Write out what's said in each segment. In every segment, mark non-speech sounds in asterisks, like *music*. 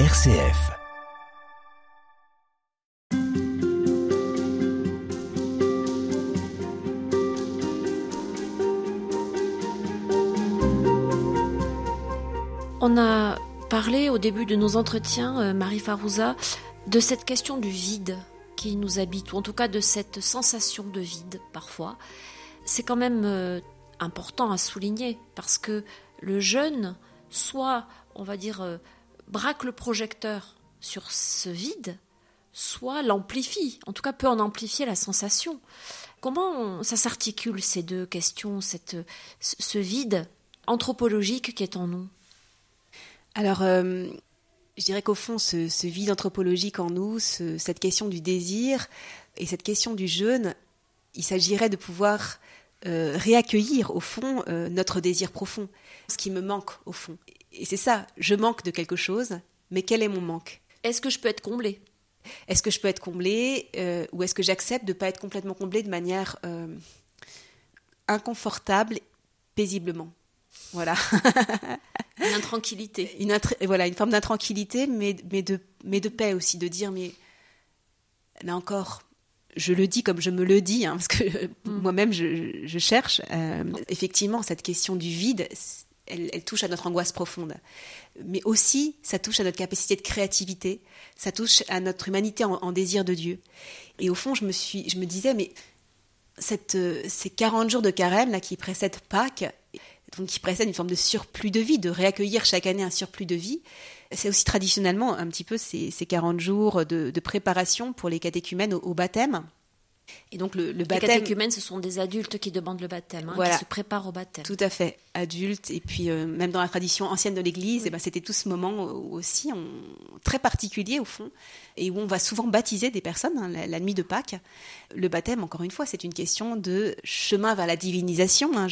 RCF. On a parlé au début de nos entretiens, euh, Marie Farouza, de cette question du vide qui nous habite, ou en tout cas de cette sensation de vide parfois. C'est quand même euh, important à souligner parce que le jeune, soit, on va dire, euh, braque le projecteur sur ce vide, soit l'amplifie, en tout cas peut en amplifier la sensation. Comment ça s'articule ces deux questions, cette, ce vide anthropologique qui est en nous? Alors, euh, je dirais qu'au fond, ce, vide anthropologique en nous, cette question du désir et cette question du jeûne, il s'agirait de pouvoir euh, réaccueillir au fond euh, notre désir profond, ce qui me manque au fond. Et c'est ça, je manque de quelque chose, mais quel est mon manque? Est-ce que je peux être comblé Est-ce que je peux être comblé euh, ou est-ce que j'accepte de ne pas être complètement comblé de manière inconfortable, paisiblement? Voilà. une *laughs* intranquillité. Une voilà, une forme d'intranquillité, mais, mais, de, mais de paix aussi, de dire, mais là encore, je le dis comme je me le dis, hein, parce que mm. moi-même je, cherche. Euh, effectivement, cette question du vide, elle, touche à notre angoisse profonde. Mais aussi, ça touche à notre capacité de créativité, ça touche à notre humanité en, désir de Dieu. Et au fond, je me, suis, je me disais, mais cette, ces 40 jours de carême là, qui précèdent Pâques, donc qui précèdent une forme de surplus de vie, de réaccueillir chaque année un surplus de vie, c'est aussi traditionnellement un petit peu ces, 40 jours de, préparation pour les catéchumènes au baptême. Et donc le, baptême. Les catéchumènes, ce sont des adultes qui demandent le baptême, hein, qui se préparent au baptême. Tout à fait, adultes. Et puis euh, même dans la tradition ancienne de l'Église, eh ben, c'était tout ce moment aussi très particulier au fond, et où on va souvent baptiser des personnes hein, la, nuit de Pâques. Le baptême, encore une fois, c'est une question de chemin vers la divinisation. Hein.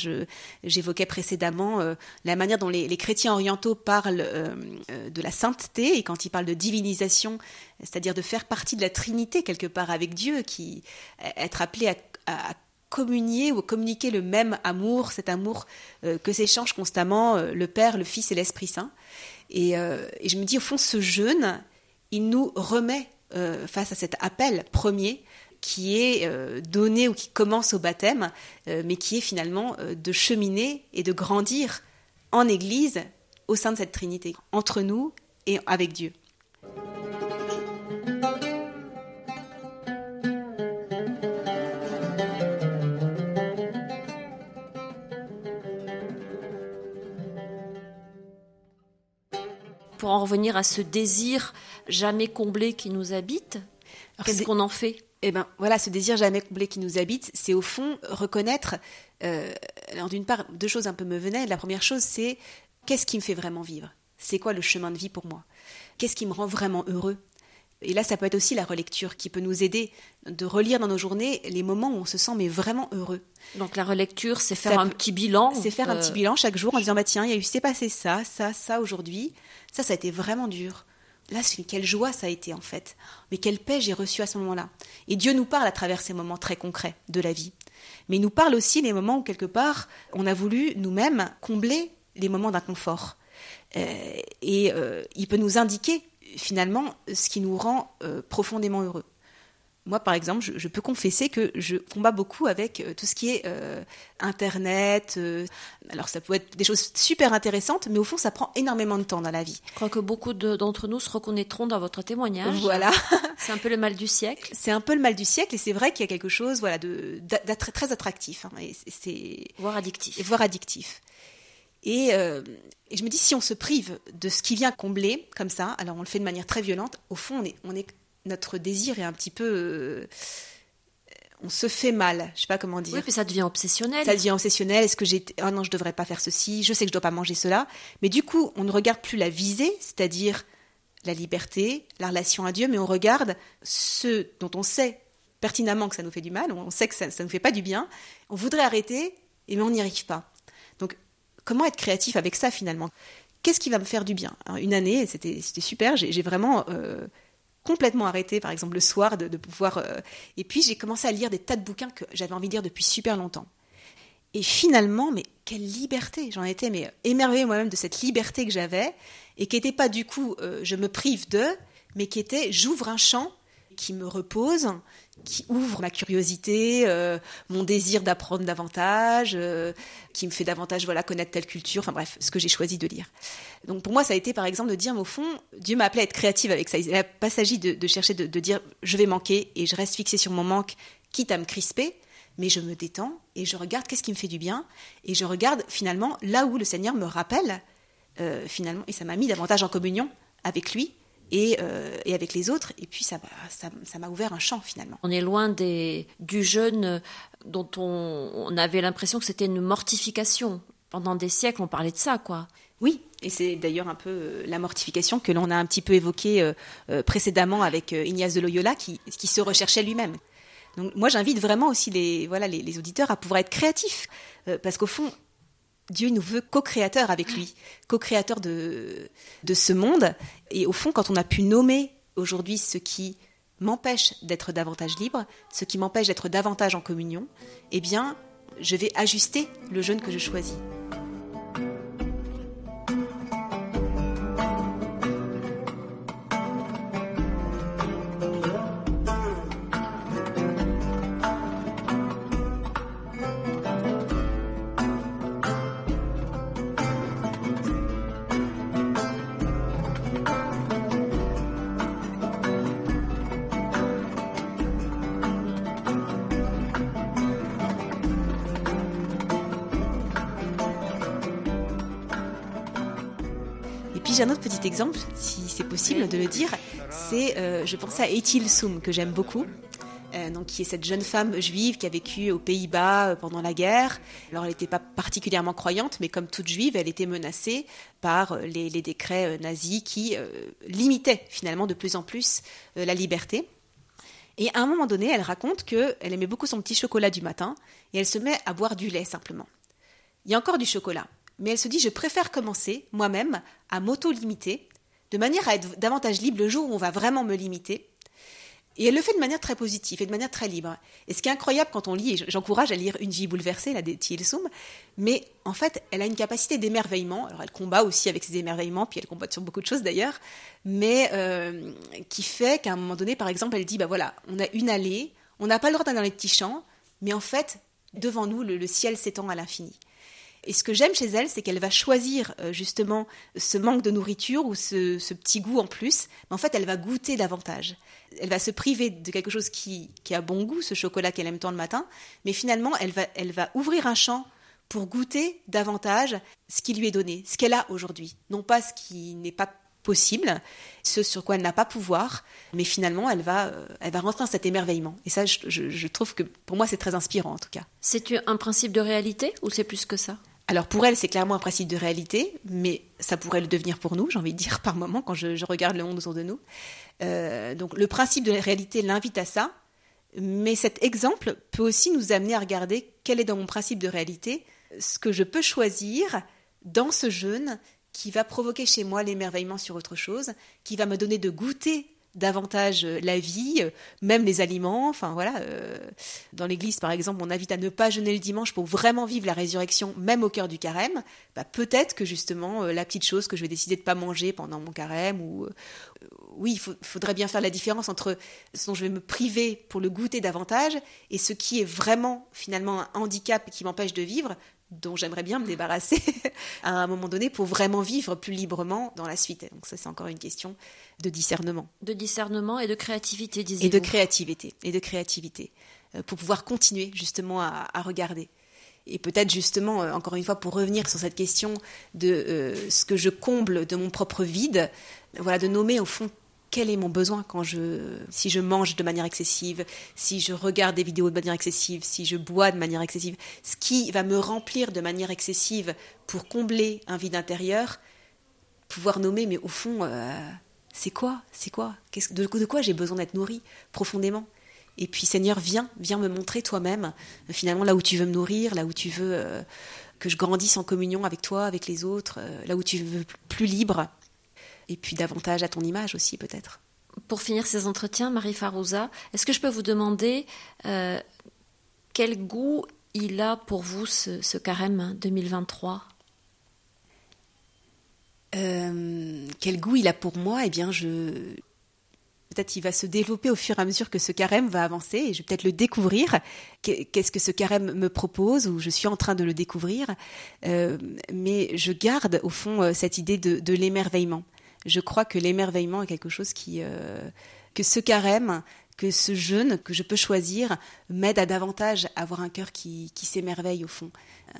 J'évoquais précédemment euh, la manière dont les, chrétiens orientaux parlent euh, de la sainteté, et quand ils parlent de divinisation, c'est-à-dire de faire partie de la Trinité quelque part avec Dieu, qui être appelé à, communier ou communiquer le même amour, cet amour euh, que s'échangent constamment euh, le Père, le Fils et l'Esprit Saint. Euh, et, je me dis, au fond, ce jeûne, il nous remet face à cet appel premier qui est donné ou qui commence au baptême, mais qui est finalement de cheminer et de grandir en Église au sein de cette Trinité, entre nous et avec Dieu. Pour en revenir à ce désir jamais comblé qui nous habite, qu'est-ce qu'on en fait? Eh ben voilà, ce désir jamais comblé qui nous habite, c'est au fond reconnaître. Euh, alors d'une part, deux choses un peu me venaient. La première chose, c'est qu'est-ce qui me fait vraiment vivre? C'est quoi le chemin de vie pour moi? Qu'est-ce qui me rend vraiment heureux? Et là, ça peut être aussi la relecture qui peut nous aider de relire dans nos journées les moments où on se sent mais vraiment heureux. Donc la relecture, c'est faire un petit bilan. C'est faire un petit euh, bilan chaque jour en disant bah tiens, il y a eu s'est passé ça, ça, ça aujourd'hui. Ça, ça a été vraiment dur. Là, quelle joie ça a été en fait. Mais quelle paix j'ai reçue à ce moment-là. Et Dieu nous parle à travers ces moments très concrets de la vie. Mais il nous parle aussi des moments où quelque part on a voulu nous-mêmes combler les moments d'inconfort. Euh, et euh, il peut nous indiquer finalement ce qui nous rend euh, profondément heureux. Moi, par exemple, je, peux confesser que je combats beaucoup avec euh, tout ce qui est euh, Internet. alors, ça peut être des choses super intéressantes, mais au fond, ça prend énormément de temps dans la vie. Je crois que beaucoup d'entre nous se reconnaîtront dans votre témoignage. Voilà. c'est un peu le mal du siècle. *laughs* C'est un peu le mal du siècle, et c'est vrai qu'il y a quelque chose voilà, de, très attractif. Hein, et voire addictif. Voire addictif. Euh, et, je me dis, si on se prive de ce qui vient combler, comme ça, alors on le fait de manière très violente, au fond, on est, on est, notre désir est un petit peu. Euh, on se fait mal, je sais pas comment dire. Oui, puis ça devient obsessionnel. Ça devient obsessionnel. Est-ce que j'ai. Oh non, je devrais pas faire ceci, je sais que je dois pas manger cela. Mais du coup, on ne regarde plus la visée, c'est-à-dire la liberté, la relation à Dieu, mais on regarde ce dont on sait pertinemment que ça nous fait du mal, on sait que ça ne nous fait pas du bien. On voudrait arrêter, mais on n'y arrive pas comment être créatif avec ça finalement? Qu'est-ce qui va me faire du bien? Une année, c'était super, j'ai vraiment euh, complètement arrêté, par exemple le soir, de, pouvoir... Euh, et puis j'ai commencé à lire des tas de bouquins que j'avais envie de lire depuis super longtemps. Et finalement, mais quelle liberté! J'en étais mais émerveillée moi-même de cette liberté que j'avais et qui n'était pas du coup euh, je me prive de, mais qui était j'ouvre un champ qui me repose, qui ouvre ma curiosité, euh, mon désir d'apprendre davantage, euh, qui me fait davantage voilà connaître telle culture, enfin bref, ce que j'ai choisi de lire. Donc pour moi, ça a été par exemple de dire, au fond, Dieu m'a appelé à être créative avec ça. Il n'a pas s'agit de, chercher de, de, dire je vais manquer et je reste fixé sur mon manque, quitte à me crisper, mais je me détends et je regarde qu'est-ce qui me fait du bien et je regarde finalement là où le Seigneur me rappelle euh, finalement et ça m'a mis davantage en communion avec lui et, euh, et, avec les autres. Et puis ça m'a ça, ouvert un champ finalement. On est loin des, du jeûne dont on, on avait l'impression que c'était une mortification. Pendant des siècles, on parlait de ça, quoi. Oui, et c'est d'ailleurs un peu euh, la mortification que l'on a un petit peu évoquée précédemment avec Ignace de Loyola, qui, qui se recherchait lui-même. Donc moi j'invite vraiment aussi les, voilà, les, auditeurs à pouvoir être créatifs, euh, parce qu'au fond, Dieu nous veut co-créateurs avec lui, co-créateurs de, de ce monde. Et au fond, quand on a pu nommer aujourd'hui ce qui m'empêche d'être davantage libre, ce qui m'empêche d'être davantage en communion, eh bien, je vais ajuster le jeûne que je choisis. J'ai un autre petit exemple, si c'est possible de le dire. C'est, euh, je pensais à Etil Soum, que j'aime beaucoup. Euh, donc, qui est cette jeune femme juive qui a vécu aux Pays-Bas euh, pendant la guerre. Alors, elle n'était pas particulièrement croyante, mais comme toute juive, elle était menacée par les, les décrets nazis qui limitaient finalement de plus en plus la liberté. Et à un moment donné, elle raconte qu'elle aimait beaucoup son petit chocolat du matin et elle se met à boire du lait simplement. Il y a encore du chocolat mais elle se dit je préfère commencer moi-même à m'auto-limiter, de manière à être davantage libre le jour où on va vraiment me limiter. Et elle le fait de manière très positive et de manière très libre. Et ce qui est incroyable quand on lit, et j'encourage à lire Une vie bouleversée, la de Soum, mais en fait, elle a une capacité d'émerveillement. Alors, elle combat aussi avec ses émerveillements, puis elle combat sur beaucoup de choses d'ailleurs, mais euh, qui fait qu'à un moment donné, par exemple, elle dit bah voilà, on a une allée, on n'a pas le droit d'aller dans les petits champs, mais en fait, devant nous, le ciel s'étend à l'infini. Et ce que j'aime chez elle, c'est qu'elle va choisir euh, justement ce manque de nourriture ou ce, petit goût en plus, mais en fait, elle va goûter davantage. Elle va se priver de quelque chose qui, a bon goût, ce chocolat qu'elle aime tant le matin, mais finalement, elle va, ouvrir un champ pour goûter davantage ce qui lui est donné, ce qu'elle a aujourd'hui, non pas ce qui n'est pas possible, ce sur quoi elle n'a pas pouvoir, mais finalement elle va, euh, rentrer dans cet émerveillement. Et ça, je trouve que pour moi c'est très inspirant en tout cas. C'est un principe de réalité ou c'est plus que ça? Alors pour elle, c'est clairement un principe de réalité, mais ça pourrait le devenir pour nous, j'ai envie de dire par moment quand je, regarde le monde autour de nous. Euh, donc le principe de la réalité l'invite à ça, mais cet exemple peut aussi nous amener à regarder quel est dans mon principe de réalité ce que je peux choisir dans ce jeûne qui va provoquer chez moi l'émerveillement sur autre chose, qui va me donner de goûter davantage euh, la vie, euh, même les aliments. Enfin voilà, euh, dans l'Église par exemple, on invite à ne pas jeûner le dimanche pour vraiment vivre la résurrection, même au cœur du carême. Bah, peut-être que justement la petite chose que je vais décider de pas manger pendant mon carême ou oui, il faudrait bien faire la différence entre ce dont je vais me priver pour le goûter davantage et ce qui est vraiment finalement un handicap qui m'empêche de vivre dont j'aimerais bien me débarrasser *laughs* à un moment donné pour vraiment vivre plus librement dans la suite. Donc ça, c'est encore une question de discernement. De discernement et de créativité, disons. Et de créativité, et de créativité, euh, pour pouvoir continuer justement à, regarder. Et peut-être justement, euh, encore une fois, pour revenir sur cette question de euh, ce que je comble de mon propre vide, voilà, de nommer au fond quel est mon besoin quand je, si je mange de manière excessive, si je regarde des vidéos de manière excessive, si je bois de manière excessive, ce qui va me remplir de manière excessive pour combler un vide intérieur, pouvoir nommer, mais au fond, euh, c'est quoi C'est quoi de, de quoi j'ai besoin d'être nourri profondément? Et puis Seigneur, viens, viens me montrer toi-même, finalement là où tu veux me nourrir, là où tu veux euh, que je grandisse en communion avec toi, avec les autres, euh, là où tu veux plus libre et puis davantage à ton image aussi peut-être. Pour finir ces entretiens, Marie Farouza, est-ce que je peux vous demander euh, quel goût il a pour vous ce, carême 2023 euh, Quel goût il a pour moi? Eh bien, je peut-être il va se développer au fur et à mesure que ce carême va avancer et je vais peut-être le découvrir. Qu'est-ce que ce carême me propose? Ou je suis en train de le découvrir euh, Mais je garde au fond cette idée de, l'émerveillement. Je crois que l'émerveillement est quelque chose qui que ce carême que ce jeûne que je peux choisir m'aide à davantage avoir un cœur qui, s'émerveille au fond,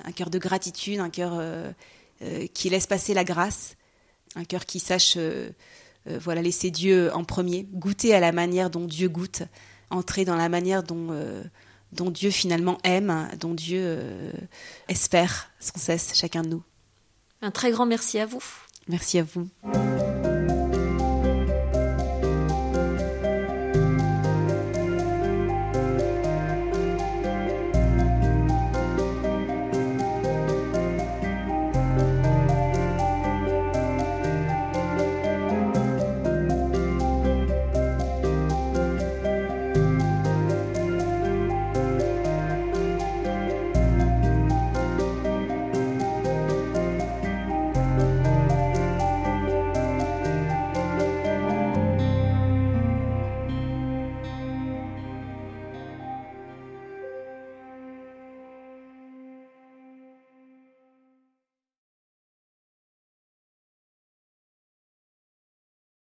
un cœur de gratitude, un cœur euh, euh, qui laisse passer la grâce, un cœur qui sache euh, voilà laisser Dieu en premier, goûter à la manière dont Dieu goûte, entrer dans la manière dont dont Dieu finalement aime, dont Dieu espère sans cesse chacun de nous. Un très grand merci à vous. Merci à vous.